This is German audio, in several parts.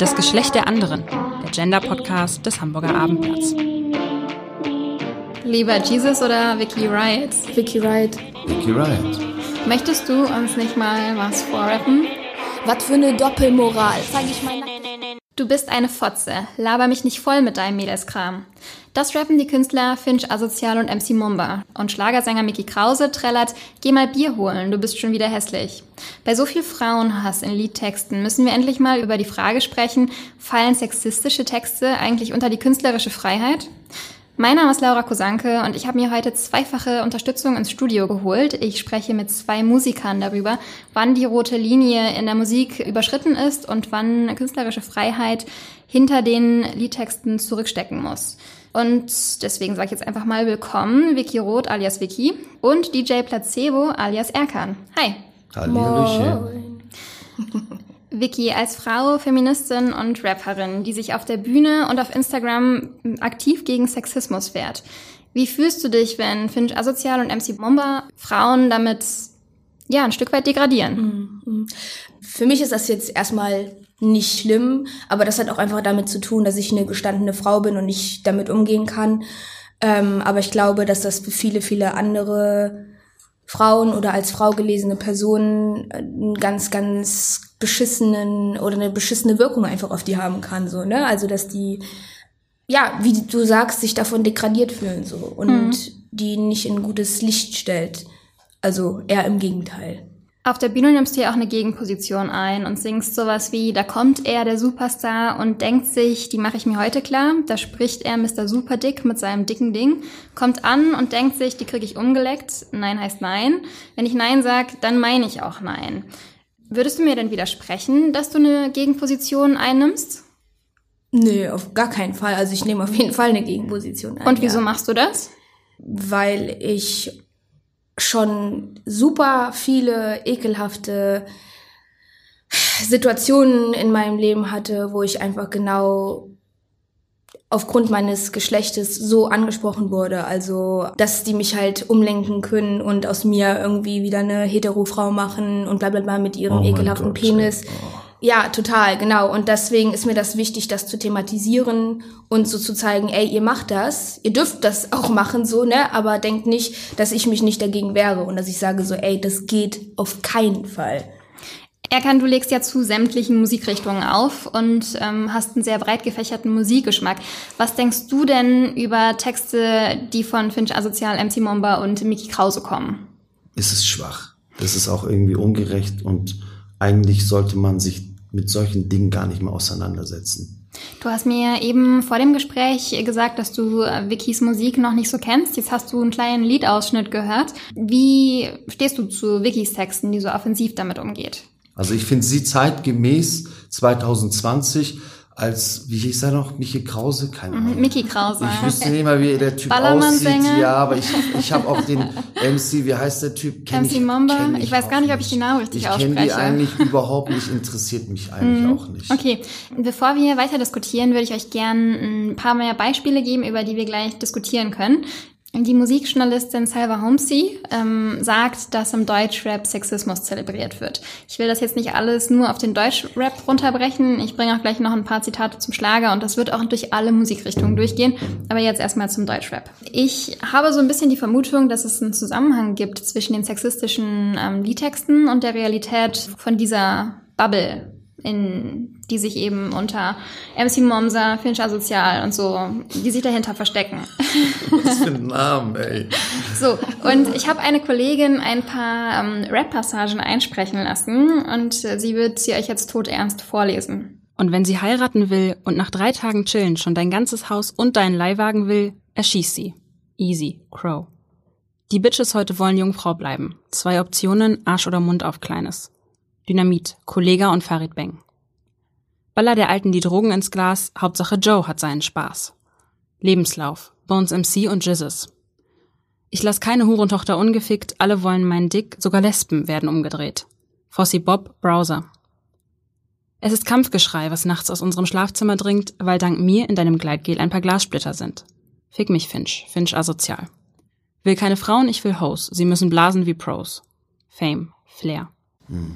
Das Geschlecht der anderen, der Gender-Podcast des Hamburger Abendblatts. Lieber Jesus oder Vicky Riot? Vicky Riot. Vicky Riot. Möchtest du uns nicht mal was vorrappen? Was für eine Doppelmoral. Zeig ich mal. Du bist eine Fotze. Laber mich nicht voll mit deinem Mädelskram. Das rappen die Künstler Finch Asozial und MC Mumba. Und Schlagersänger Mickey Krause trällert, geh mal Bier holen, du bist schon wieder hässlich. Bei so viel Frauenhass in Liedtexten müssen wir endlich mal über die Frage sprechen, fallen sexistische Texte eigentlich unter die künstlerische Freiheit? Mein Name ist Laura Kosanke und ich habe mir heute zweifache Unterstützung ins Studio geholt. Ich spreche mit zwei Musikern darüber, wann die rote Linie in der Musik überschritten ist und wann künstlerische Freiheit hinter den Liedtexten zurückstecken muss. Und deswegen sage ich jetzt einfach mal willkommen, Vicky Roth alias Vicky und DJ Placebo alias Erkan. Hi. Hallo. Vicky, als Frau, Feministin und Rapperin, die sich auf der Bühne und auf Instagram aktiv gegen Sexismus wehrt. Wie fühlst du dich, wenn Finch Asozial und MC Bomber Frauen damit ja ein Stück weit degradieren? Mhm. Für mich ist das jetzt erstmal nicht schlimm, aber das hat auch einfach damit zu tun, dass ich eine gestandene Frau bin und nicht damit umgehen kann. Ähm, aber ich glaube, dass das für viele, viele andere Frauen oder als Frau gelesene Personen einen ganz, ganz beschissenen oder eine beschissene Wirkung einfach auf die haben kann, so, ne? Also, dass die, ja, wie du sagst, sich davon degradiert fühlen, so, und mhm. die nicht in gutes Licht stellt. Also, eher im Gegenteil. Auf der Bühne nimmst du ja auch eine Gegenposition ein und singst sowas wie, da kommt er, der Superstar, und denkt sich, die mache ich mir heute klar. Da spricht er Mr. Superdick mit seinem dicken Ding, kommt an und denkt sich, die kriege ich umgeleckt. Nein heißt nein. Wenn ich nein sag, dann meine ich auch nein. Würdest du mir denn widersprechen, dass du eine Gegenposition einnimmst? Nö, auf gar keinen Fall. Also ich nehme auf jeden Fall eine Gegenposition ein. Und wieso ja. machst du das? Weil ich schon super viele ekelhafte Situationen in meinem Leben hatte, wo ich einfach genau aufgrund meines Geschlechtes so angesprochen wurde. Also, dass die mich halt umlenken können und aus mir irgendwie wieder eine Hetero-Frau machen und bla bla bla mit ihrem oh ekelhaften Gott, Penis. Oh. Ja, total, genau. Und deswegen ist mir das wichtig, das zu thematisieren und so zu zeigen, ey, ihr macht das, ihr dürft das auch machen, so, ne? Aber denkt nicht, dass ich mich nicht dagegen wehre und dass ich sage so, ey, das geht auf keinen Fall. Erkan, du legst ja zu sämtlichen Musikrichtungen auf und ähm, hast einen sehr breit gefächerten Musikgeschmack. Was denkst du denn über Texte, die von Finch Asozial, MC Momba und Mickey Krause kommen? Es ist schwach. Es ist auch irgendwie ungerecht und eigentlich sollte man sich mit solchen Dingen gar nicht mehr auseinandersetzen. Du hast mir eben vor dem Gespräch gesagt, dass du äh, Vickys Musik noch nicht so kennst. Jetzt hast du einen kleinen Liedausschnitt gehört. Wie stehst du zu Vickys Texten, die so offensiv damit umgeht? Also ich finde sie zeitgemäß 2020 als, wie hieß er noch, Michi Krause? Keine mhm, Ahnung. Mickey Krause. Ich wüsste nicht mal, wie der Typ aussieht. Ja, aber ich, ich habe auch den MC, wie heißt der Typ? Kenn MC ich, Mamba? Ich, ich weiß gar nicht, ob ich den Namen richtig ich ausspreche. Ich kenne die eigentlich überhaupt nicht, interessiert mich eigentlich mhm. auch nicht. Okay, bevor wir weiter diskutieren, würde ich euch gern ein paar mehr Beispiele geben, über die wir gleich diskutieren können. Die Musikjournalistin Salva Homsey ähm, sagt, dass im Deutschrap Sexismus zelebriert wird. Ich will das jetzt nicht alles nur auf den Deutschrap runterbrechen. Ich bringe auch gleich noch ein paar Zitate zum Schlager und das wird auch durch alle Musikrichtungen durchgehen. Aber jetzt erstmal zum Deutschrap. Ich habe so ein bisschen die Vermutung, dass es einen Zusammenhang gibt zwischen den sexistischen ähm, Liedtexten und der Realität von dieser Bubble, in die sich eben unter MC Momsa, Finch Asozial und so, die sich dahinter verstecken. Was für ein Name, ey. So, und ich habe eine Kollegin ein paar ähm, Rap-Passagen einsprechen lassen und äh, sie wird sie euch jetzt todernst vorlesen. Und wenn sie heiraten will und nach drei Tagen chillen schon dein ganzes Haus und deinen Leihwagen will, erschieß sie. Easy, Crow. Die Bitches heute wollen Jungfrau bleiben. Zwei Optionen, Arsch oder Mund auf Kleines. Dynamit, Kollega und Farid Beng. Baller der Alten die Drogen ins Glas, Hauptsache Joe hat seinen Spaß. Lebenslauf, Bones MC und Jizzes. Ich lass keine Hurentochter ungefickt, alle wollen meinen Dick, sogar Lesben werden umgedreht. Fossi Bob, Browser. Es ist Kampfgeschrei, was nachts aus unserem Schlafzimmer dringt, weil dank mir in deinem Gleitgel ein paar Glassplitter sind. Fick mich, Finch. Finch asozial. Will keine Frauen, ich will Hoes. Sie müssen blasen wie Pros. Fame. Flair. Hm.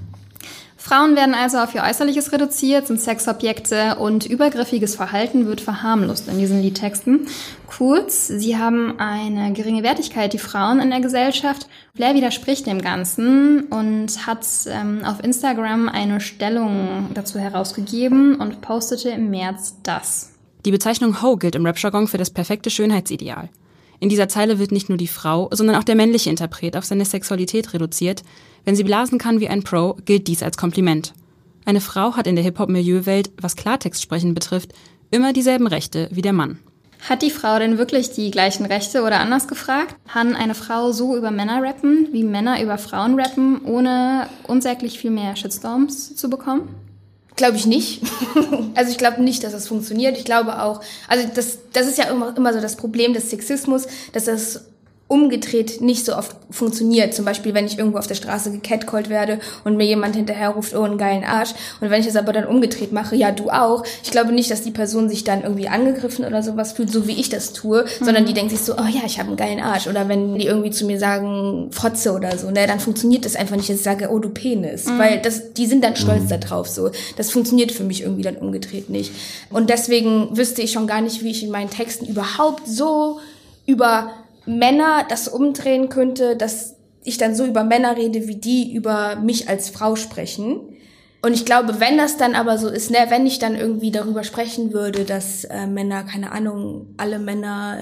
Frauen werden also auf ihr Äußerliches reduziert, sind Sexobjekte und übergriffiges Verhalten wird verharmlost in diesen Liedtexten. Kurz, sie haben eine geringe Wertigkeit, die Frauen in der Gesellschaft. Blair widerspricht dem Ganzen und hat ähm, auf Instagram eine Stellung dazu herausgegeben und postete im März das. Die Bezeichnung Ho gilt im Rap-Jargon für das perfekte Schönheitsideal. In dieser Zeile wird nicht nur die Frau, sondern auch der männliche Interpret auf seine Sexualität reduziert. Wenn sie blasen kann wie ein Pro, gilt dies als Kompliment. Eine Frau hat in der Hip-Hop-Milieuwelt, was Klartextsprechen betrifft, immer dieselben Rechte wie der Mann. Hat die Frau denn wirklich die gleichen Rechte oder anders gefragt? Kann eine Frau so über Männer rappen, wie Männer über Frauen rappen, ohne unsäglich viel mehr Shitstorms zu bekommen? Glaube ich nicht. also ich glaube nicht, dass das funktioniert. Ich glaube auch, also das, das ist ja immer, immer so das Problem des Sexismus, dass das umgedreht nicht so oft funktioniert. Zum Beispiel, wenn ich irgendwo auf der Straße gecatcallt werde und mir jemand hinterher ruft, oh, einen geilen Arsch. Und wenn ich das aber dann umgedreht mache, ja, du auch. Ich glaube nicht, dass die Person sich dann irgendwie angegriffen oder sowas fühlt, so wie ich das tue, mhm. sondern die denkt sich so, oh ja, ich habe einen geilen Arsch. Oder wenn die irgendwie zu mir sagen, Fotze oder so, ne, dann funktioniert das einfach nicht, dass ich sage, oh, du Penis. Mhm. Weil das, die sind dann stolz mhm. darauf, so. Das funktioniert für mich irgendwie dann umgedreht nicht. Und deswegen wüsste ich schon gar nicht, wie ich in meinen Texten überhaupt so über Männer das umdrehen könnte, dass ich dann so über Männer rede, wie die über mich als Frau sprechen. Und ich glaube, wenn das dann aber so ist, ne, wenn ich dann irgendwie darüber sprechen würde, dass äh, Männer, keine Ahnung, alle Männer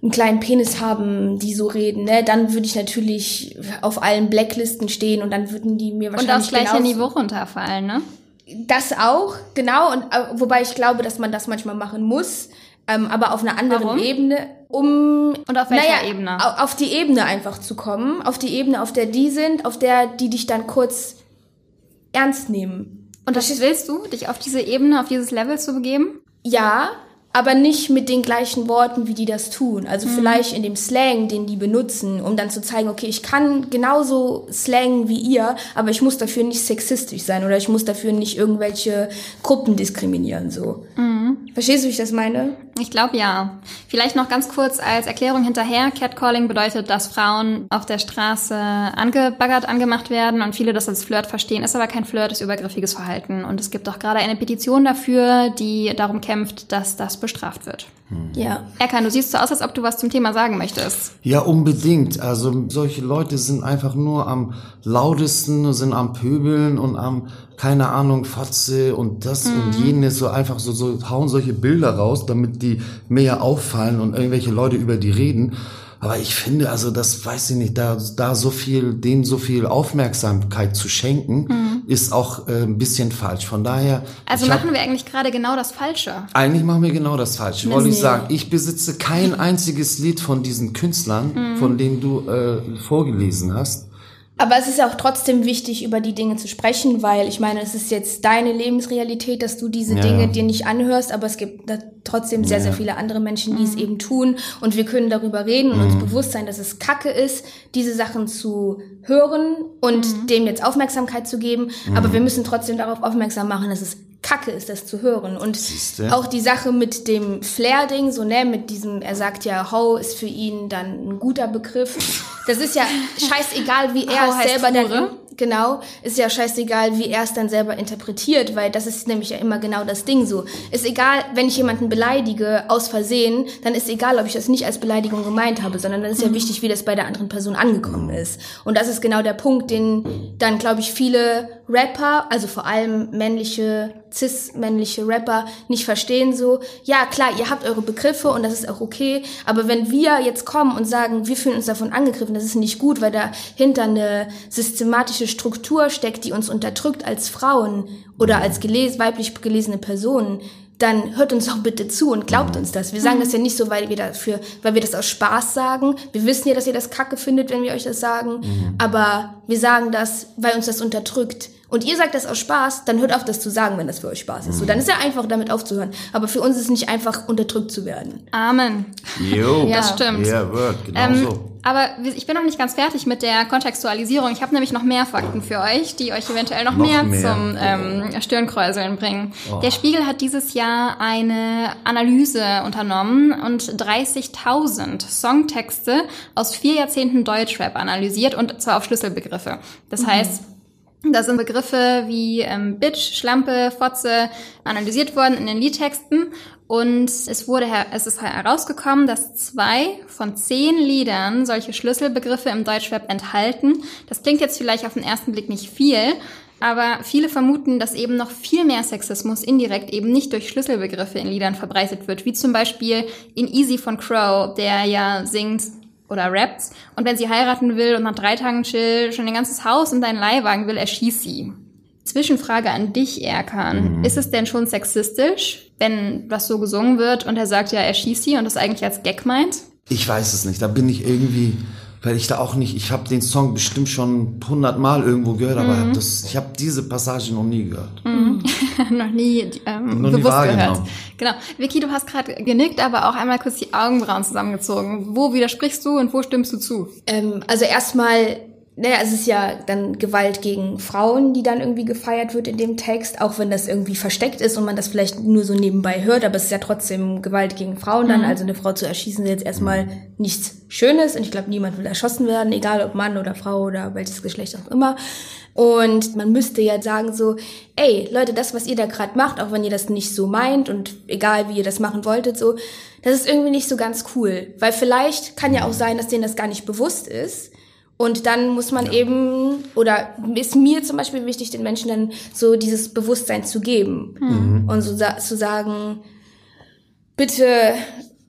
einen kleinen Penis haben, die so reden, ne, dann würde ich natürlich auf allen Blacklisten stehen und dann würden die mir wahrscheinlich Und aufs gleiche Niveau runterfallen, ne? Das auch, genau. Und äh, wobei ich glaube, dass man das manchmal machen muss, ähm, aber auf einer anderen Warum? Ebene, um und auf welcher naja, Ebene? Auf die Ebene einfach zu kommen, auf die Ebene, auf der die sind, auf der die dich dann kurz ernst nehmen. Und das willst du, dich auf diese Ebene, auf dieses Level zu begeben? Ja, aber nicht mit den gleichen Worten, wie die das tun. Also mhm. vielleicht in dem Slang, den die benutzen, um dann zu zeigen, okay, ich kann genauso slangen wie ihr, aber ich muss dafür nicht sexistisch sein oder ich muss dafür nicht irgendwelche Gruppen diskriminieren, so. Mhm. Verstehst du, wie ich das meine? Ich glaube ja. Vielleicht noch ganz kurz als Erklärung hinterher. Catcalling bedeutet, dass Frauen auf der Straße angebaggert, angemacht werden und viele das als Flirt verstehen. Ist aber kein Flirt, ist übergriffiges Verhalten. Und es gibt auch gerade eine Petition dafür, die darum kämpft, dass das bestraft wird. Hm. Ja. Erkan, du siehst so aus, als ob du was zum Thema sagen möchtest. Ja, unbedingt. Also solche Leute sind einfach nur am lautesten, sind am Pöbeln und am, keine Ahnung, Fatze und das mhm. und jenes, so einfach so, so hauen solche Bilder raus, damit die mehr auffallen und irgendwelche Leute über die reden. Aber ich finde, also das weiß ich nicht, da, da so viel, denen so viel Aufmerksamkeit zu schenken, mhm. ist auch äh, ein bisschen falsch. Von daher. Also machen hab, wir eigentlich gerade genau das Falsche. Eigentlich machen wir genau das Falsche. Wollte ich sagen, ich besitze kein einziges Lied von diesen Künstlern, mhm. von denen du äh, vorgelesen hast. Aber es ist auch trotzdem wichtig, über die Dinge zu sprechen, weil ich meine, es ist jetzt deine Lebensrealität, dass du diese ja. Dinge dir nicht anhörst, aber es gibt da trotzdem sehr, ja. sehr viele andere Menschen, die mhm. es eben tun und wir können darüber reden und mhm. uns bewusst sein, dass es Kacke ist, diese Sachen zu hören und mhm. dem jetzt Aufmerksamkeit zu geben, aber mhm. wir müssen trotzdem darauf aufmerksam machen, dass es Kacke ist, das zu hören. Und Siehste? auch die Sache mit dem Flair-Ding, so, ne, mit diesem, er sagt ja, Ho ist für ihn dann ein guter Begriff. Das ist ja scheißegal, wie er es selber dann, genau, ist ja scheißegal, wie er es dann selber interpretiert, weil das ist nämlich ja immer genau das Ding so. Ist egal, wenn ich jemanden beleidige, aus Versehen, dann ist egal, ob ich das nicht als Beleidigung gemeint habe, sondern dann ist ja mhm. wichtig, wie das bei der anderen Person angekommen ist. Und das ist genau der Punkt, den dann, glaube ich, viele Rapper, also vor allem männliche cis-männliche Rapper nicht verstehen, so, ja klar, ihr habt eure Begriffe und das ist auch okay, aber wenn wir jetzt kommen und sagen, wir fühlen uns davon angegriffen, das ist nicht gut, weil dahinter eine systematische Struktur steckt, die uns unterdrückt als Frauen oder als geles weiblich gelesene Personen, dann hört uns doch bitte zu und glaubt uns das. Wir sagen das ja nicht so, weil wir dafür, weil wir das aus Spaß sagen. Wir wissen ja, dass ihr das Kacke findet, wenn wir euch das sagen. Mhm. Aber wir sagen das, weil uns das unterdrückt und ihr sagt das aus Spaß, dann hört auf, das zu sagen, wenn das für euch Spaß ist. So, dann ist ja einfach, damit aufzuhören. Aber für uns ist es nicht einfach, unterdrückt zu werden. Amen. Jo. ja, das stimmt. Ja, wird, genau ähm, so. Aber ich bin noch nicht ganz fertig mit der Kontextualisierung. Ich habe nämlich noch mehr Fakten für euch, die euch eventuell noch, noch mehr, mehr, zum ähm, Stirnkräuseln bringen. Oh. Der Spiegel hat dieses Jahr eine Analyse unternommen und 30.000 Songtexte aus vier Jahrzehnten Deutschrap analysiert und zwar auf Schlüsselbegriffe. Das mhm. heißt, Da sind Begriffe wie ähm, Bitch, Schlampe, Fotze analysiert worden in den Liedtexten und es wurde es ist herausgekommen, dass zwei von zehn Liedern solche Schlüsselbegriffe im Deutschrap enthalten. Das klingt jetzt vielleicht auf den ersten Blick nicht viel, aber viele vermuten, dass eben noch viel mehr Sexismus indirekt eben nicht durch Schlüsselbegriffe in Liedern verbreitet wird, wie zum Beispiel in Easy von Crow, der ja singt, oder rappt. Und wenn sie heiraten will und nach drei Tagen chill schon ein ganzes Haus und deinen Leihwagen will, erschießt sie. Zwischenfrage an dich, Erkan. Mhm. Ist es denn schon sexistisch, wenn was so gesungen wird und er sagt, ja, er schießt sie und das eigentlich als Gag meint? Ich weiß es nicht. Da bin ich irgendwie weil ich da auch nicht, ich habe den Song bestimmt schon hundertmal irgendwo gehört, aber mhm. das, ich habe diese Passage noch nie gehört. Mhm. noch nie ähm, noch bewusst nie gehört. Genau. Vicky, du hast gerade genickt, aber auch einmal kurz die Augenbrauen zusammengezogen. Wo widersprichst du und wo stimmst du zu? Ähm, also erstmal naja, es ist ja dann Gewalt gegen Frauen, die dann irgendwie gefeiert wird in dem Text, auch wenn das irgendwie versteckt ist und man das vielleicht nur so nebenbei hört, aber es ist ja trotzdem Gewalt gegen Frauen dann. Mhm. Also eine Frau zu erschießen ist jetzt erstmal nichts Schönes und ich glaube, niemand will erschossen werden, egal ob Mann oder Frau oder welches Geschlecht auch immer. Und man müsste jetzt sagen so, ey, Leute, das, was ihr da gerade macht, auch wenn ihr das nicht so meint und egal wie ihr das machen wolltet, so, das ist irgendwie nicht so ganz cool. Weil vielleicht kann ja auch sein, dass denen das gar nicht bewusst ist und dann muss man ja. eben, oder ist mir zum Beispiel wichtig, den Menschen dann so dieses Bewusstsein zu geben. Mhm. Und so zu sagen, bitte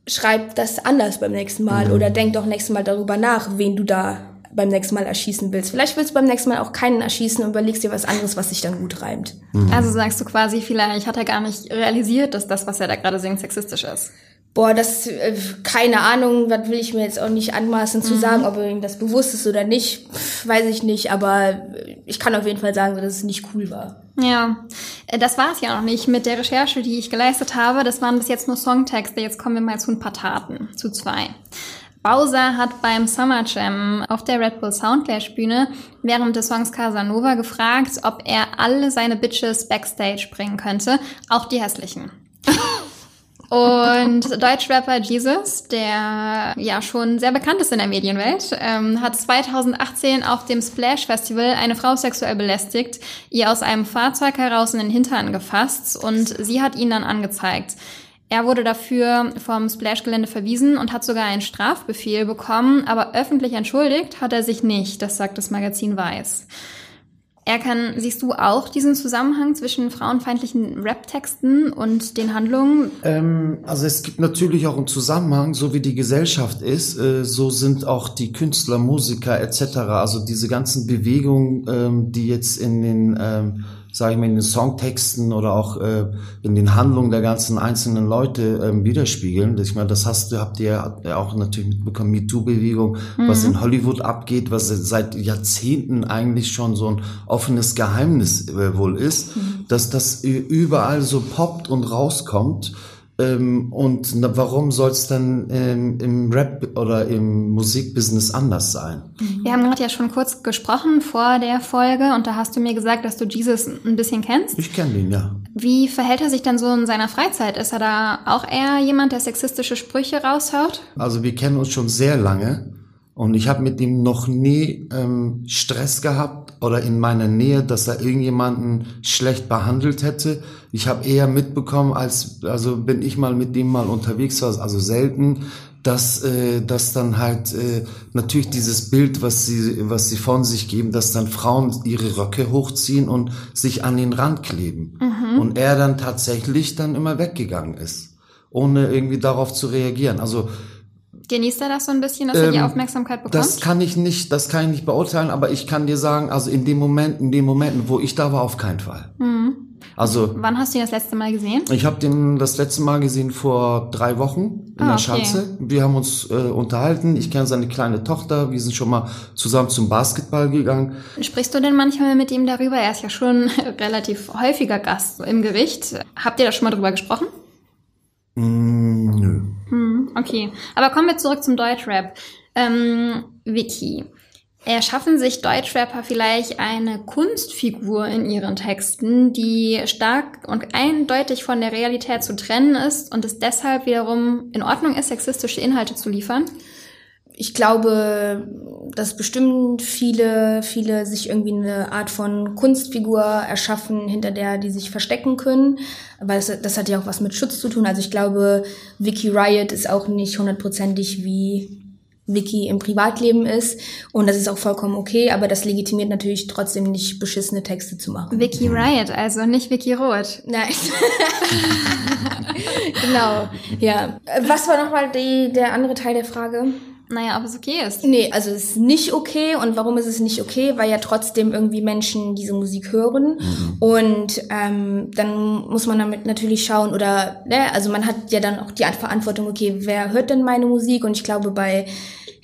schreib das anders beim nächsten Mal mhm. oder denk doch nächstes Mal darüber nach, wen du da beim nächsten Mal erschießen willst. Vielleicht willst du beim nächsten Mal auch keinen erschießen und überlegst dir was anderes, was sich dann gut reimt. Mhm. Also sagst du quasi, vielleicht hat er gar nicht realisiert, dass das, was er da gerade singt, sexistisch ist. Boah, das, äh, keine Ahnung, was will ich mir jetzt auch nicht anmaßen zu mhm. sagen, ob ihm das bewusst ist oder nicht, weiß ich nicht, aber ich kann auf jeden Fall sagen, dass es nicht cool war. Ja, äh, das war es ja noch nicht mit der Recherche, die ich geleistet habe. Das waren bis jetzt nur Songtexte. Jetzt kommen wir mal zu ein paar Taten, zu zwei. Bowser hat beim Summer Jam auf der Red Bull Soundclash Bühne während des Songs Casanova gefragt, ob er alle seine Bitches backstage bringen könnte, auch die hässlichen. Und Deutschrapper Jesus, der ja schon sehr bekannt ist in der Medienwelt, ähm, hat 2018 auf dem Splash Festival eine Frau sexuell belästigt, ihr aus einem Fahrzeug heraus in den Hintern gefasst und sie hat ihn dann angezeigt. Er wurde dafür vom Splash-Gelände verwiesen und hat sogar einen Strafbefehl bekommen, aber öffentlich entschuldigt hat er sich nicht, das sagt das Magazin Weiß. Erkan, siehst du auch diesen Zusammenhang zwischen frauenfeindlichen Rap-Texten und den Handlungen? Ähm, also es gibt natürlich auch einen Zusammenhang, so wie die Gesellschaft ist, äh, so sind auch die Künstler, Musiker etc. Also diese ganzen Bewegungen, ähm, die jetzt in den ähm, sage ich mal, in den Songtexten oder auch äh, in den Handlungen der ganzen einzelnen Leute ähm, widerspiegeln. Ich meine, das hast du, habt ihr ja auch natürlich mitbekommen, MeToo-Bewegung, mhm. was in Hollywood abgeht, was seit Jahrzehnten eigentlich schon so ein offenes Geheimnis äh, wohl ist, mhm. dass das überall so poppt und rauskommt. Ähm, und na, warum soll es dann ähm, im Rap oder im Musikbusiness anders sein? Wir haben gerade ja schon kurz gesprochen vor der Folge und da hast du mir gesagt, dass du Jesus ein bisschen kennst. Ich kenne ihn, ja. Wie verhält er sich denn so in seiner Freizeit? Ist er da auch eher jemand, der sexistische Sprüche raushaut? Also wir kennen uns schon sehr lange und ich habe mit ihm noch nie ähm, Stress gehabt oder in meiner Nähe, dass er irgendjemanden schlecht behandelt hätte. Ich habe eher mitbekommen, als also bin ich mal mit ihm mal unterwegs war, also selten, dass äh, dass dann halt äh, natürlich dieses Bild, was sie was sie von sich geben, dass dann Frauen ihre Röcke hochziehen und sich an den Rand kleben mhm. und er dann tatsächlich dann immer weggegangen ist, ohne irgendwie darauf zu reagieren. Also Genießt er das so ein bisschen, dass er die ähm, Aufmerksamkeit bekommt? Das kann ich nicht, das kann ich nicht beurteilen, aber ich kann dir sagen, also in dem Moment, in den Momenten, wo ich da war, auf keinen Fall. Mhm. Also wann hast du ihn das letzte Mal gesehen? Ich habe den das letzte Mal gesehen vor drei Wochen in ah, der Schanze. Wir haben uns äh, unterhalten. Ich kenne seine kleine Tochter. Wir sind schon mal zusammen zum Basketball gegangen. Sprichst du denn manchmal mit ihm darüber? Er ist ja schon relativ häufiger Gast im Gericht. Habt ihr da schon mal drüber gesprochen? Mm, okay, aber kommen wir zurück zum Deutschrap. Ähm, Vicky, erschaffen sich Deutschrapper vielleicht eine Kunstfigur in ihren Texten, die stark und eindeutig von der Realität zu trennen ist und es deshalb wiederum in Ordnung ist, sexistische Inhalte zu liefern? Ich glaube, dass bestimmt viele, viele sich irgendwie eine Art von Kunstfigur erschaffen, hinter der die sich verstecken können. Weil das, das hat ja auch was mit Schutz zu tun. Also ich glaube, Vicky Riot ist auch nicht hundertprozentig wie Vicky im Privatleben ist. Und das ist auch vollkommen okay, aber das legitimiert natürlich trotzdem nicht beschissene Texte zu machen. Vicky Riot, also nicht Vicky Roth. Nein. genau, ja. Was war nochmal der andere Teil der Frage? Naja, ob es okay ist. Nee, also es ist nicht okay. Und warum ist es nicht okay? Weil ja trotzdem irgendwie Menschen diese Musik hören. Mhm. Und ähm, dann muss man damit natürlich schauen, oder, ne, also man hat ja dann auch die Verantwortung, okay, wer hört denn meine Musik? Und ich glaube, bei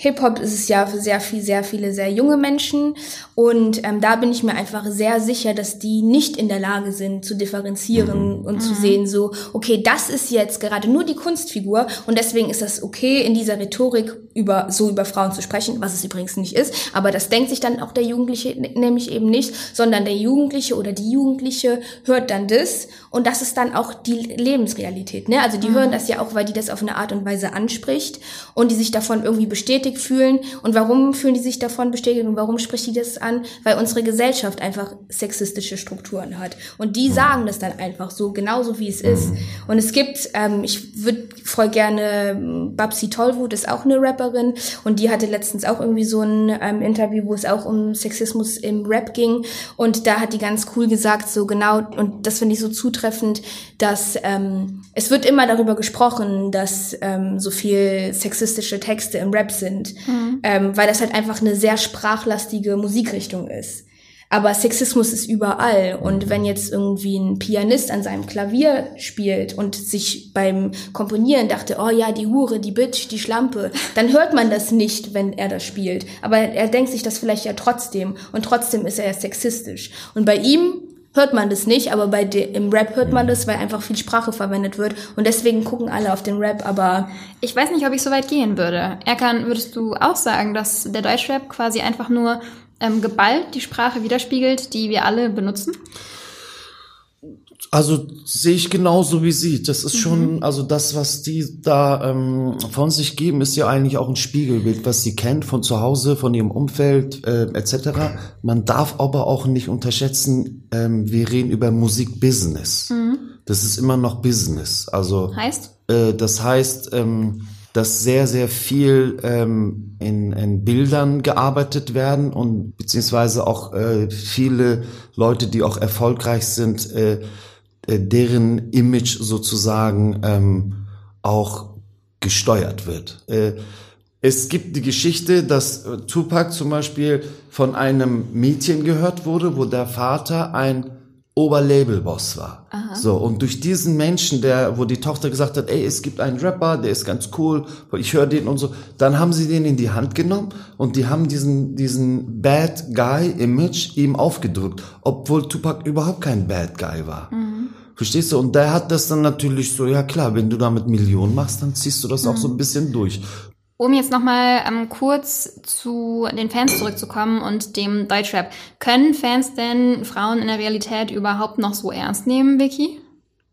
Hip-Hop ist es ja für sehr viel, sehr viele, sehr junge Menschen. Und ähm, da bin ich mir einfach sehr sicher, dass die nicht in der Lage sind zu differenzieren mhm. und mhm. zu sehen, so, okay, das ist jetzt gerade nur die Kunstfigur und deswegen ist das okay, in dieser Rhetorik über so über Frauen zu sprechen, was es übrigens nicht ist. Aber das denkt sich dann auch der Jugendliche nämlich eben nicht, sondern der Jugendliche oder die Jugendliche hört dann das und das ist dann auch die Lebensrealität. Ne? Also die mhm. hören das ja auch, weil die das auf eine Art und Weise anspricht und die sich davon irgendwie bestätigt fühlen. Und warum fühlen die sich davon bestätigt und warum spricht die das an? Weil unsere Gesellschaft einfach sexistische Strukturen hat. Und die mhm. sagen das dann einfach so, genauso wie es ist. Mhm. Und es gibt, ähm, ich würde voll gerne, Babsi Tollwut ist auch eine Rapperin und die hatte letztens auch irgendwie so ein ähm, Interview, wo es auch um Sexismus im Rap ging. Und da hat die ganz cool gesagt, so genau, und das finde ich so zutreffend, zutreffend, dass ähm, es wird immer darüber gesprochen, dass ähm, so viel sexistische Texte im Rap sind, mhm. ähm, weil das halt einfach eine sehr sprachlastige Musikrichtung ist. Aber Sexismus ist überall. Und wenn jetzt irgendwie ein Pianist an seinem Klavier spielt und sich beim Komponieren dachte, oh ja, die Hure, die Bitch, die Schlampe, dann hört man das nicht, wenn er das spielt. Aber er denkt sich das vielleicht ja trotzdem. Und trotzdem ist er sexistisch. Und bei ihm hört man das nicht, aber bei de, im Rap hört man das, weil einfach viel Sprache verwendet wird und deswegen gucken alle auf den Rap, aber ich weiß nicht, ob ich so weit gehen würde. Erkan, würdest du auch sagen, dass der Deutschrap quasi einfach nur ähm, geballt die Sprache widerspiegelt, die wir alle benutzen? Also sehe ich genauso wie sie. Das ist schon, mhm. also das, was die da ähm, von sich geben, ist ja eigentlich auch ein Spiegelbild, was sie kennt von zu Hause, von ihrem Umfeld äh, etc. Man darf aber auch nicht unterschätzen, ähm, wir reden über Musikbusiness. Mhm. Das ist immer noch Business. Also heißt? Äh, das heißt, ähm, dass sehr, sehr viel ähm, in, in Bildern gearbeitet werden und beziehungsweise auch äh, viele Leute, die auch erfolgreich sind, äh, äh, deren Image sozusagen ähm, auch gesteuert wird. Äh, es gibt die Geschichte, dass äh, Tupac zum Beispiel von einem Mädchen gehört wurde, wo der Vater ein Oberlabelboss war. Aha. So, und durch diesen Menschen, der, wo die Tochter gesagt hat, ey, es gibt einen Rapper, der ist ganz cool, ich höre den und so, dann haben sie den in die Hand genommen und die haben diesen, diesen Bad Guy Image ihm aufgedrückt, obwohl Tupac überhaupt kein Bad Guy war. Mhm. Verstehst du? Und der hat das dann natürlich so, ja klar, wenn du damit Millionen machst, dann ziehst du das mhm. auch so ein bisschen durch. Um jetzt nochmal ähm, kurz zu den Fans zurückzukommen und dem Deutschrap. Können Fans denn Frauen in der Realität überhaupt noch so ernst nehmen, Vicky?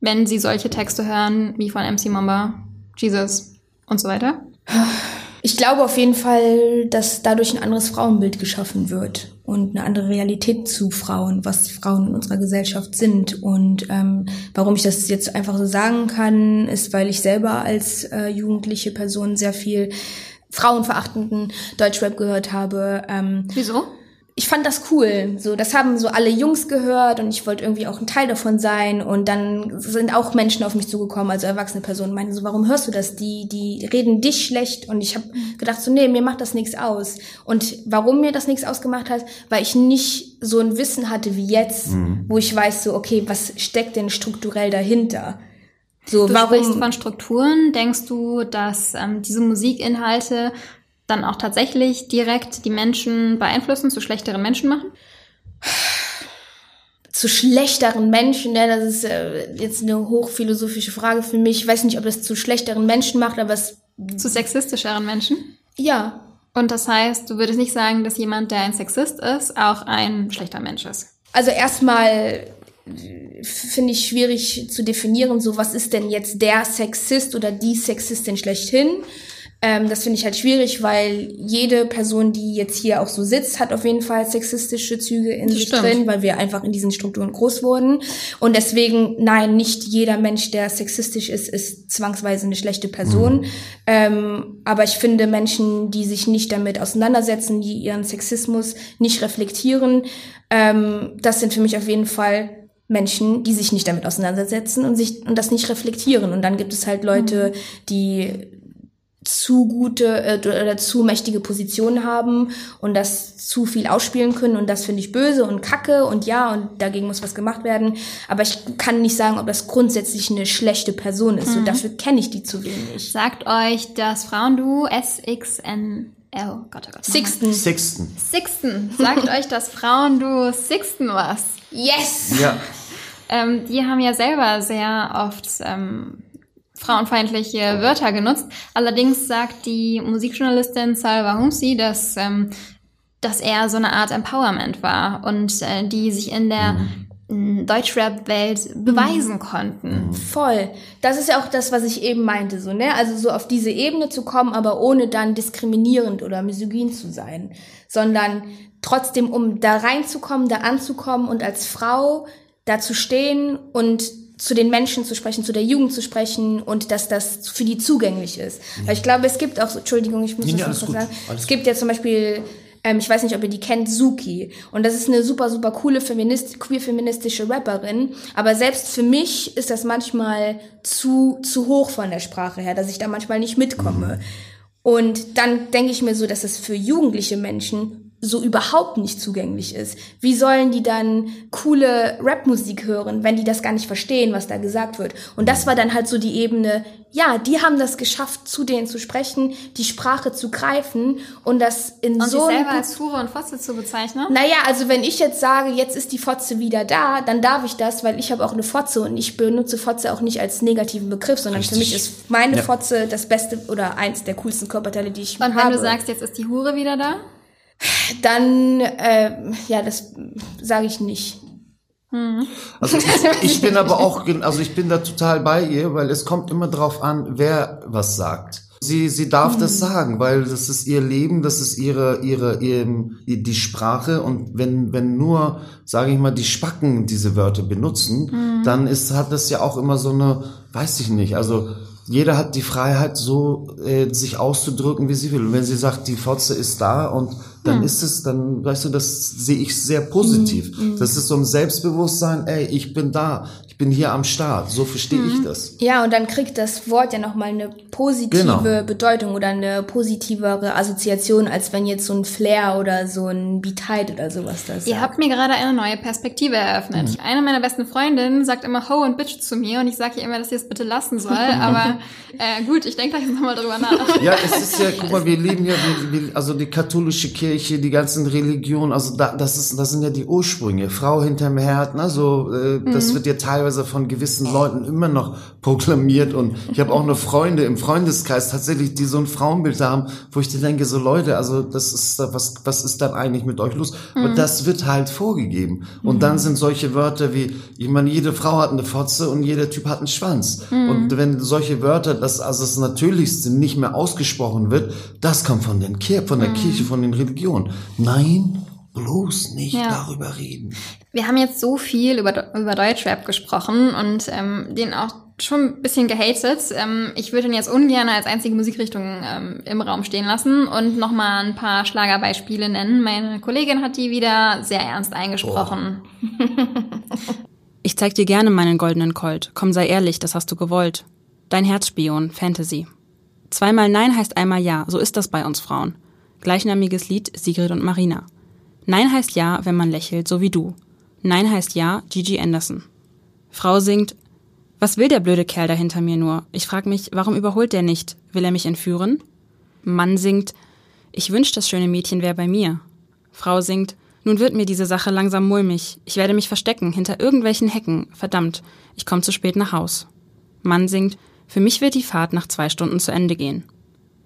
Wenn sie solche Texte hören wie von MC Mamba, Jesus und so weiter? Ich glaube auf jeden Fall, dass dadurch ein anderes Frauenbild geschaffen wird und eine andere Realität zu Frauen, was Frauen in unserer Gesellschaft sind. Und ähm, warum ich das jetzt einfach so sagen kann, ist, weil ich selber als äh, jugendliche Person sehr viel frauenverachtenden Deutschrap gehört habe. Ähm, Wieso? Ich fand das cool. So, das haben so alle Jungs gehört und ich wollte irgendwie auch ein Teil davon sein. Und dann sind auch Menschen auf mich zugekommen, also erwachsene Personen, meinen so, warum hörst du das? Die, die reden dich schlecht. Und ich habe gedacht so, nee, mir macht das nichts aus. Und warum mir das nichts ausgemacht hat, weil ich nicht so ein Wissen hatte wie jetzt, mhm. wo ich weiß so, okay, was steckt denn strukturell dahinter? So, du warum, sprichst von Strukturen. Denkst du, dass ähm, diese Musikinhalte dann auch tatsächlich direkt die Menschen beeinflussen, zu schlechteren Menschen machen? Zu schlechteren Menschen, ne, das ist äh, jetzt eine hochphilosophische Frage für mich. Ich weiß nicht, ob das zu schlechteren Menschen macht, aber es. Zu sexistischeren Menschen? Ja. Und das heißt, du würdest nicht sagen, dass jemand, der ein Sexist ist, auch ein schlechter Mensch ist? Also erstmal finde ich schwierig zu definieren, so was ist denn jetzt der Sexist oder die Sexistin schlechthin. Ähm, das finde ich halt schwierig, weil jede Person, die jetzt hier auch so sitzt, hat auf jeden Fall sexistische Züge in sich stimmt. drin, weil wir einfach in diesen Strukturen groß wurden. Und deswegen, nein, nicht jeder Mensch, der sexistisch ist, ist zwangsweise eine schlechte Person. Ähm, aber ich finde Menschen, die sich nicht damit auseinandersetzen, die ihren Sexismus nicht reflektieren, ähm, das sind für mich auf jeden Fall Menschen, die sich nicht damit auseinandersetzen und sich und das nicht reflektieren. Und dann gibt es halt Leute, die zu gute äh, oder zu mächtige Positionen haben und das zu viel ausspielen können und das finde ich böse und kacke und ja und dagegen muss was gemacht werden. Aber ich kann nicht sagen, ob das grundsätzlich eine schlechte Person ist. So, dafür kenne ich die zu wenig. Sagt euch das Frauenduo SXNL. Gott, oh Gott. Sixten. Sixten. Sixten. Sagt euch das Frauenduo Sixten was? Yes! Ja. Ähm, die haben ja selber sehr oft ähm, frauenfeindliche Wörter genutzt. Allerdings sagt die Musikjournalistin Salva Humsi, dass ähm, das eher so eine Art Empowerment war und äh, die sich in der Mhm. Deutschrap-Welt beweisen konnten. Voll. Das ist ja auch das, was ich eben meinte, so, ne? Also so auf diese Ebene zu kommen, aber ohne dann diskriminierend oder misogyn zu sein, sondern trotzdem, um da reinzukommen, da anzukommen und als Frau da zu stehen und zu den Menschen zu sprechen, zu der Jugend zu sprechen und dass das für die zugänglich ist. Weil ich glaube, es gibt auch, Entschuldigung, ich muss Nee, das nee, sagen. alles Es gibt ja zum Beispiel ähm, ich weiß nicht, ob ihr die kennt, Suki. Und das ist eine super, super coole Feminist queer-feministische Rapperin. Aber selbst für mich ist das manchmal zu, zu hoch von der Sprache her, dass ich da manchmal nicht mitkomme. Und dann denke ich mir so, dass es für jugendliche Menschen so überhaupt nicht zugänglich ist. Wie sollen die dann coole Rapmusik hören, wenn die das gar nicht verstehen, was da gesagt wird? Und das war dann halt so die Ebene, ja, die haben das geschafft, zu denen zu sprechen, die Sprache zu greifen und das in Und so einem selber als Hure und Fotze zu bezeichnen? naja, also wenn ich jetzt sage, jetzt ist die Fotze wieder da, dann darf ich das, weil ich habe auch eine Fotze und ich benutze Fotze auch nicht als negativen Begriff, sondern für mich Richtig. ist meine Ja. Fotze das beste oder eins der coolsten Körperteile, die ich Und wenn habe. du sagst, jetzt ist die Hure wieder da? Dann, äh, ja, das sage ich nicht. Also ich, ich bin aber auch, also ich bin da total bei ihr, weil es kommt immer drauf an, wer was sagt. Sie, sie darf das sagen, weil das ist ihr Leben, das ist ihre, ihre, ihr, die Sprache und wenn, wenn nur, sage ich mal, die Spacken diese Wörter benutzen, dann ist, hat das ja auch immer so eine, weiß ich nicht, also jeder hat die Freiheit, so äh, sich auszudrücken, wie sie will. Und wenn sie sagt, die Fotze ist da und dann ist es, dann, weißt du, das sehe ich sehr positiv. Das ist so ein Selbstbewusstsein, ey, ich bin da, ich bin hier am Start. So verstehe ich das. Ja, und dann kriegt das Wort ja nochmal eine positive Genau. Bedeutung oder eine positivere Assoziation, als wenn jetzt so ein Flair oder so ein Beatheit oder sowas da Ihr habt mir gerade eine neue Perspektive eröffnet. Mhm. Eine meiner besten Freundinnen sagt immer Ho und Bitch zu mir und ich sage ihr immer, dass sie es bitte lassen soll. Aber äh, gut, ich denke gleich nochmal drüber nach. Ja, es ist ja, guck mal, wir leben ja, wir, wir, also die katholische Kirche, die ganzen Religionen, also da, das ist, das sind ja die Ursprünge. Frau hinterm Herd, ne, so, äh, das wird ja teilweise von gewissen Leuten immer noch proklamiert und ich habe auch noch Freunde im Freundeskreis tatsächlich, die so ein Frauenbild haben, wo ich dir denke, so Leute, also das ist, was, was ist dann eigentlich mit euch los? Aber das wird halt vorgegeben. Und dann sind solche Wörter wie, ich meine, jede Frau hat eine Fotze und jeder Typ hat einen Schwanz. Und wenn solche Wörter, das also das Natürlichste nicht mehr ausgesprochen wird, das kommt von den Kir von der Kirche, von den Religionen. Nein, bloß nicht Ja. darüber reden. Wir haben jetzt so viel über, über Deutschrap gesprochen und ähm, den auch schon ein bisschen gehatet. Ähm, ich würde ihn jetzt ungern als einzige Musikrichtung ähm, im Raum stehen lassen und nochmal ein paar Schlagerbeispiele nennen. Meine Kollegin hat die wieder sehr ernst eingesprochen. Ich zeig dir gerne meinen goldenen Colt. Komm, sei ehrlich, das hast du gewollt. Dein Herzspion, Fantasy. Zweimal Nein heißt einmal Ja, so ist das bei uns Frauen. Gleichnamiges Lied Sigrid und Marina. Nein heißt Ja, wenn man lächelt, so wie du. Nein heißt Ja, Gigi Anderson. Frau singt, was will der blöde Kerl da hinter mir nur? Ich frag mich, warum überholt der nicht? Will er mich entführen? Mann singt, ich wünsch, das schöne Mädchen wär bei mir. Frau singt, nun wird mir diese Sache langsam mulmig. Ich werde mich verstecken hinter irgendwelchen Hecken. Verdammt, ich komme zu spät nach Haus. Mann singt, für mich wird die Fahrt nach zwei Stunden zu Ende gehen.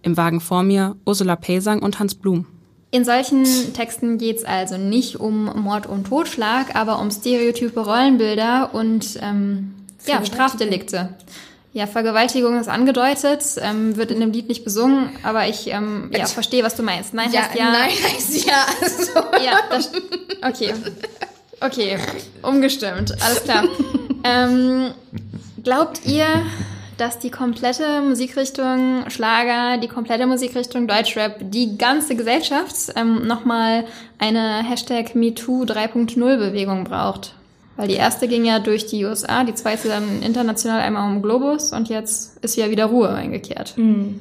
Im Wagen vor mir Ursula Pesang und Hans Blum. In solchen Texten geht's also nicht um Mord und Totschlag, aber um stereotype Rollenbilder und ähm, ja, Strafdelikte. Ja, Vergewaltigung ist angedeutet, ähm, wird in dem Lied nicht besungen, aber ich ähm, ja, verstehe, was du meinst. Nein heißt ja. Nein heißt ja. So. Ja, das, okay. Okay, umgestimmt. Alles klar. ähm, glaubt ihr, dass die komplette Musikrichtung Schlager, die komplette Musikrichtung Deutschrap, die ganze Gesellschaft ähm, nochmal eine Hashtag MeToo 3.0 Bewegung braucht? Weil die erste ging ja durch die USA, die zweite dann international einmal um Globus und jetzt ist ja wieder Ruhe eingekehrt. Mhm.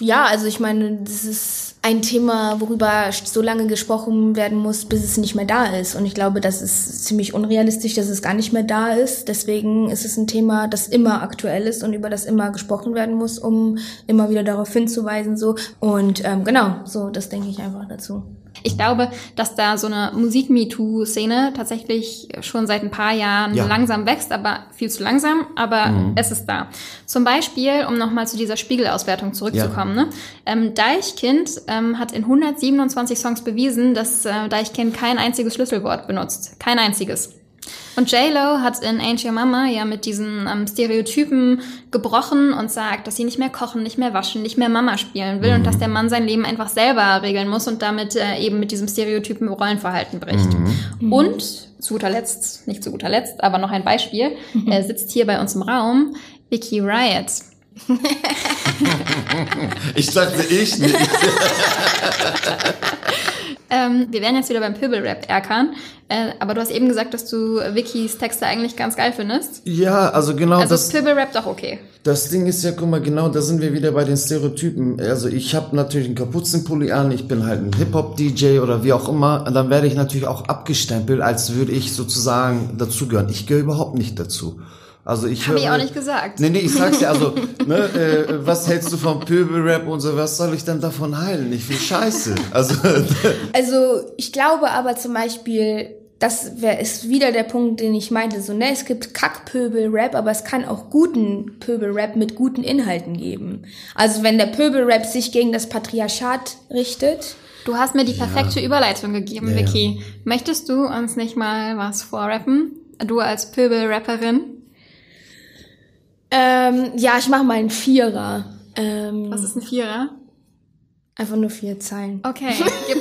Ja, also ich meine, das ist ein Thema, worüber so lange gesprochen werden muss, bis es nicht mehr da ist. Und ich glaube, das ist ziemlich unrealistisch, dass es gar nicht mehr da ist. Deswegen ist es ein Thema, das immer aktuell ist und über das immer gesprochen werden muss, um immer wieder darauf hinzuweisen. So und ähm, genau, so das denke ich einfach dazu. Ich glaube, dass da so eine Musik-MeToo-Szene tatsächlich schon seit ein paar Jahren ja. langsam wächst, aber viel zu langsam, aber mhm. es ist da. Zum Beispiel, um nochmal zu dieser Spiegelauswertung zurückzukommen, ja. ne? ähm, Deichkind ähm, hat in 127 Songs bewiesen, dass äh, Deichkind kein einziges Schlüsselwort benutzt. Kein einziges. Und J-Lo hat in Ain't Your Mama ja mit diesen ähm, Stereotypen gebrochen und sagt, dass sie nicht mehr kochen, nicht mehr waschen, nicht mehr Mama spielen will mhm. und dass der Mann sein Leben einfach selber regeln muss und damit äh, eben mit diesem Stereotypen Rollenverhalten bricht. Mhm. Und zu guter Letzt, nicht zu guter Letzt, aber noch ein Beispiel, mhm. er sitzt hier bei uns im Raum, Vicky Riot. ich dachte ich nicht. Ähm, wir werden jetzt wieder beim Pöbelrap erkern. Äh, aber du hast eben gesagt, dass du Wikis Texte eigentlich ganz geil findest. Ja, also genau also das. Also Pöbelrap doch okay. Das Ding ist ja, guck mal, genau, da sind wir wieder bei den Stereotypen. Also ich habe natürlich einen Kapuzenpulli an, ich bin halt ein Hip-Hop-DJ oder wie auch immer. Und dann werde ich natürlich auch abgestempelt, als würde ich sozusagen dazugehören. Ich gehöre überhaupt nicht dazu. Also ich habe ich auch nicht gesagt. Nee, nee, ich sag's dir, also, ne, äh, was hältst du vom Pöbelrap und so, was soll ich denn davon heilen? Ich will Scheiße. Also, also ich glaube aber zum Beispiel, das wär, ist wieder der Punkt, den ich meinte, so, ne, es gibt Kackpöbel-Rap, aber es kann auch guten Pöbel-Rap mit guten Inhalten geben. Also wenn der Pöbel-Rap sich gegen das Patriarchat richtet, Du hast mir die perfekte ja. Überleitung gegeben, ja, Vicky. Ja. Möchtest du uns nicht mal was vorrappen? Du als Pöbel-Rapperin? Ähm, ja, ich mache mal einen Vierer. Ähm, Was ist ein Vierer? Einfach nur vier Zeilen. Okay, gib,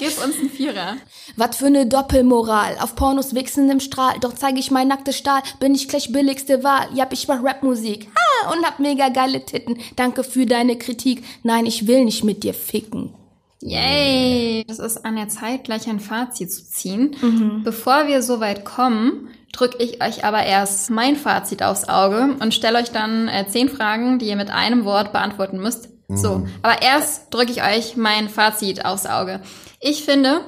gib, uns einen Vierer. Was für eine Doppelmoral. Auf Pornos wichsen im Strahl. Doch zeige ich mein nacktes Stahl. Bin ich gleich billigste Wahl. Ja, ich mach Rapmusik. Ah, und hab mega geile Titten. Danke für deine Kritik. Nein, ich will nicht mit dir ficken. Yay! Das ist an der Zeit, gleich ein Fazit zu ziehen. Mhm. Bevor wir so weit kommen, drücke ich euch aber erst mein Fazit aufs Auge und stelle euch dann äh, zehn Fragen, die ihr mit einem Wort beantworten müsst. Mhm. So, aber erst drücke ich euch mein Fazit aufs Auge. Ich finde,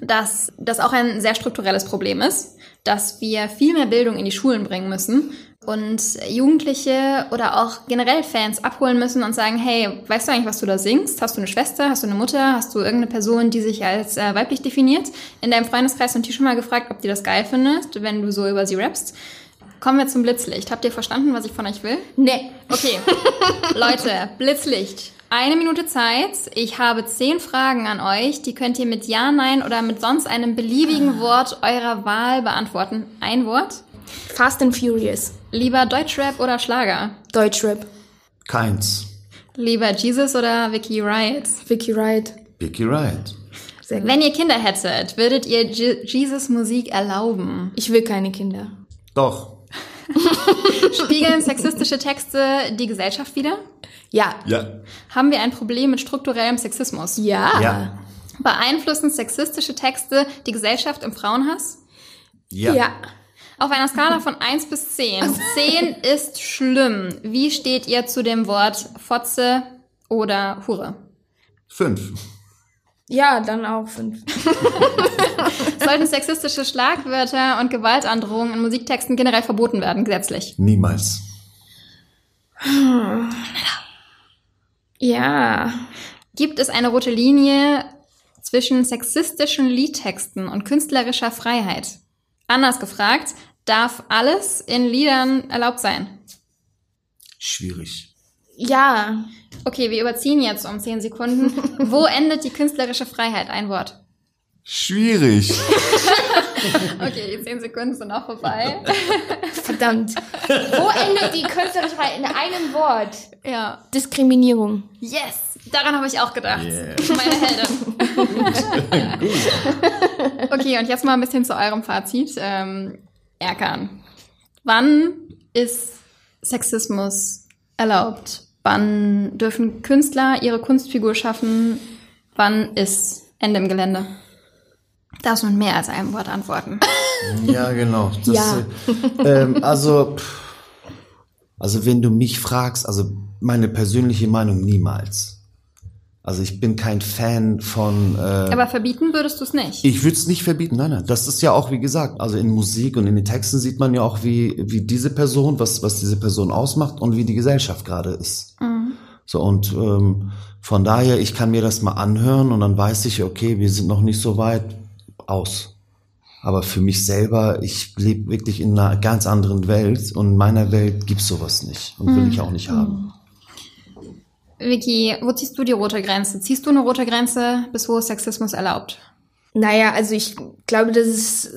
dass das auch ein sehr strukturelles Problem ist, dass wir viel mehr Bildung in die Schulen bringen müssen und Jugendliche oder auch generell Fans abholen müssen und sagen, hey, weißt du eigentlich, was du da singst? Hast du eine Schwester? Hast du eine Mutter? Hast du irgendeine Person, die sich als äh, weiblich definiert? In deinem Freundeskreis und die schon mal gefragt, ob die das geil findest, wenn du so über sie rappst? Kommen wir zum Blitzlicht. Habt ihr verstanden, was ich von euch will? Nee. Okay. Leute, Blitzlicht. Eine Minute Zeit. Ich habe zehn Fragen an euch. Die könnt ihr mit Ja, Nein oder mit sonst einem beliebigen Wort eurer Wahl beantworten. Ein Wort. Fast and Furious. Lieber Deutschrap oder Schlager? Deutschrap. Keins. Lieber Jesus oder Vicky Riot? Vicky Riot. Vicky gut. Wenn ihr Kinder hättet, würdet ihr Je Jesus Musik erlauben? Ich will keine Kinder. Doch. Spiegeln sexistische Texte die Gesellschaft wieder? Ja. Ja. Haben wir ein Problem mit strukturellem Sexismus? Ja. Ja. Beeinflussen sexistische Texte die Gesellschaft im Frauenhass? Ja. Ja. Auf einer Skala von 1 bis 10. 10 ist schlimm. Wie steht ihr zu dem Wort Fotze oder Hure? Fünf. Ja, dann auch fünf. Sollten sexistische Schlagwörter und Gewaltandrohungen in Musiktexten generell verboten werden, gesetzlich? Niemals. Ja. Gibt es eine rote Linie zwischen sexistischen Liedtexten und künstlerischer Freiheit? Anders gefragt, darf alles in Liedern erlaubt sein? Schwierig. Ja. Okay, wir überziehen jetzt um 10 Sekunden. Wo endet die künstlerische Freiheit? Ein Wort. Schwierig. okay, die zehn Sekunden sind auch vorbei. Verdammt. Wo endet die künstlerische Freiheit? In einem Wort. Ja. Diskriminierung. Yes! Daran habe ich auch gedacht. Yeah. Meine Heldin. okay, und jetzt mal ein bisschen zu eurem Fazit. Ähm, Erkan, wann ist Sexismus erlaubt? Wann dürfen Künstler ihre Kunstfigur schaffen? Wann ist Ende im Gelände? Darfst du mit mehr als einem Wort antworten? Ja, genau. Das, Ja. äh, ähm, also, also wenn du mich fragst, also meine persönliche Meinung niemals. Also ich bin kein Fan von. Äh, Aber verbieten würdest du es nicht. ich würde es nicht verbieten, nein, nein. Das ist ja auch, wie gesagt, also in Musik und in den Texten sieht man ja auch, wie, wie diese Person, was, was diese Person ausmacht und wie die Gesellschaft gerade ist. So, und ähm, von daher, ich kann mir das mal anhören und dann weiß ich, okay, wir sind noch nicht so weit aus. Aber für mich selber, ich lebe wirklich in einer ganz anderen Welt und in meiner Welt gibt's sowas nicht und will ich auch nicht haben. Vicky, wo ziehst du die rote Grenze? Ziehst du eine rote Grenze, bis wo ist Sexismus erlaubt? Naja, also ich glaube, das ist,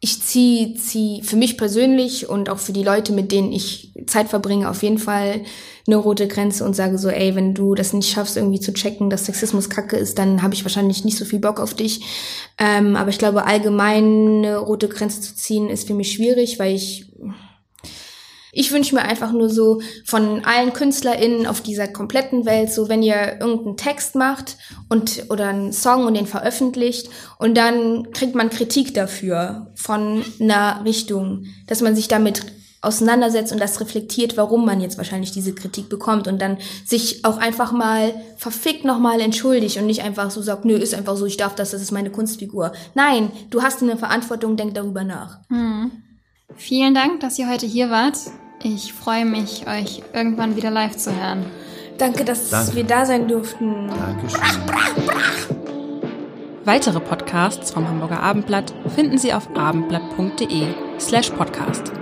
ich ziehe zieh für mich persönlich und auch für die Leute, mit denen ich Zeit verbringe, auf jeden Fall eine rote Grenze und sage so, ey, wenn du das nicht schaffst, irgendwie zu checken, dass Sexismus kacke ist, dann habe ich wahrscheinlich nicht so viel Bock auf dich. Ähm, aber ich glaube, allgemein eine rote Grenze zu ziehen, ist für mich schwierig, weil ich ich wünsche mir einfach nur so von allen KünstlerInnen auf dieser kompletten Welt, so wenn ihr irgendeinen Text macht und oder einen Song und den veröffentlicht und dann kriegt man Kritik dafür von einer Richtung, dass man sich damit auseinandersetzt und das reflektiert, warum man jetzt wahrscheinlich diese Kritik bekommt und dann sich auch einfach mal verfickt nochmal entschuldigt und nicht einfach so sagt, nö, ist einfach so, ich darf das, das ist meine Kunstfigur. Nein, du hast eine Verantwortung, denk darüber nach. Vielen Dank, dass ihr heute hier wart. Ich freue mich, euch irgendwann wieder live zu hören. Danke, dass Danke. wir da sein durften. Dankeschön. Weitere Podcasts vom Hamburger Abendblatt finden Sie auf abendblatt.de slash podcast.